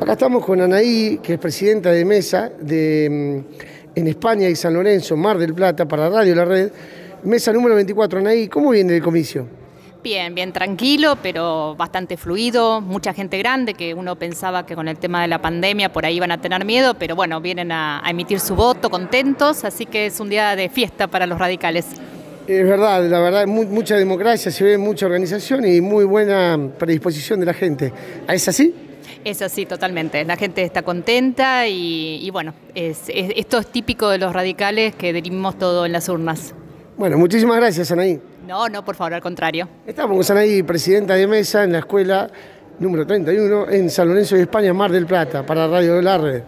Acá estamos con Anaí, que es presidenta de mesa de, mm, en España y San Lorenzo, Mar del Plata, para Radio La Red. Mesa número 24. Anaí, ¿cómo viene el comicio? Bien, bien tranquilo, pero bastante fluido, mucha gente grande que uno pensaba que con el tema de la pandemia por ahí iban a tener miedo, pero bueno, vienen a, a emitir su voto contentos, así que es un día de fiesta para los radicales. Es verdad, la verdad, mu- mucha democracia, se ve mucha organización y muy buena predisposición de la gente. ¿Es así? Es así, totalmente. La gente está contenta y, y bueno, es- es- esto es típico de los radicales que dirimimos todo en las urnas. Bueno, muchísimas gracias, Anaí. No, no, por favor, al contrario. Estamos con Anaí, presidenta de mesa en la escuela número 31 en San Lorenzo de España, Mar del Plata, para Radio La Red.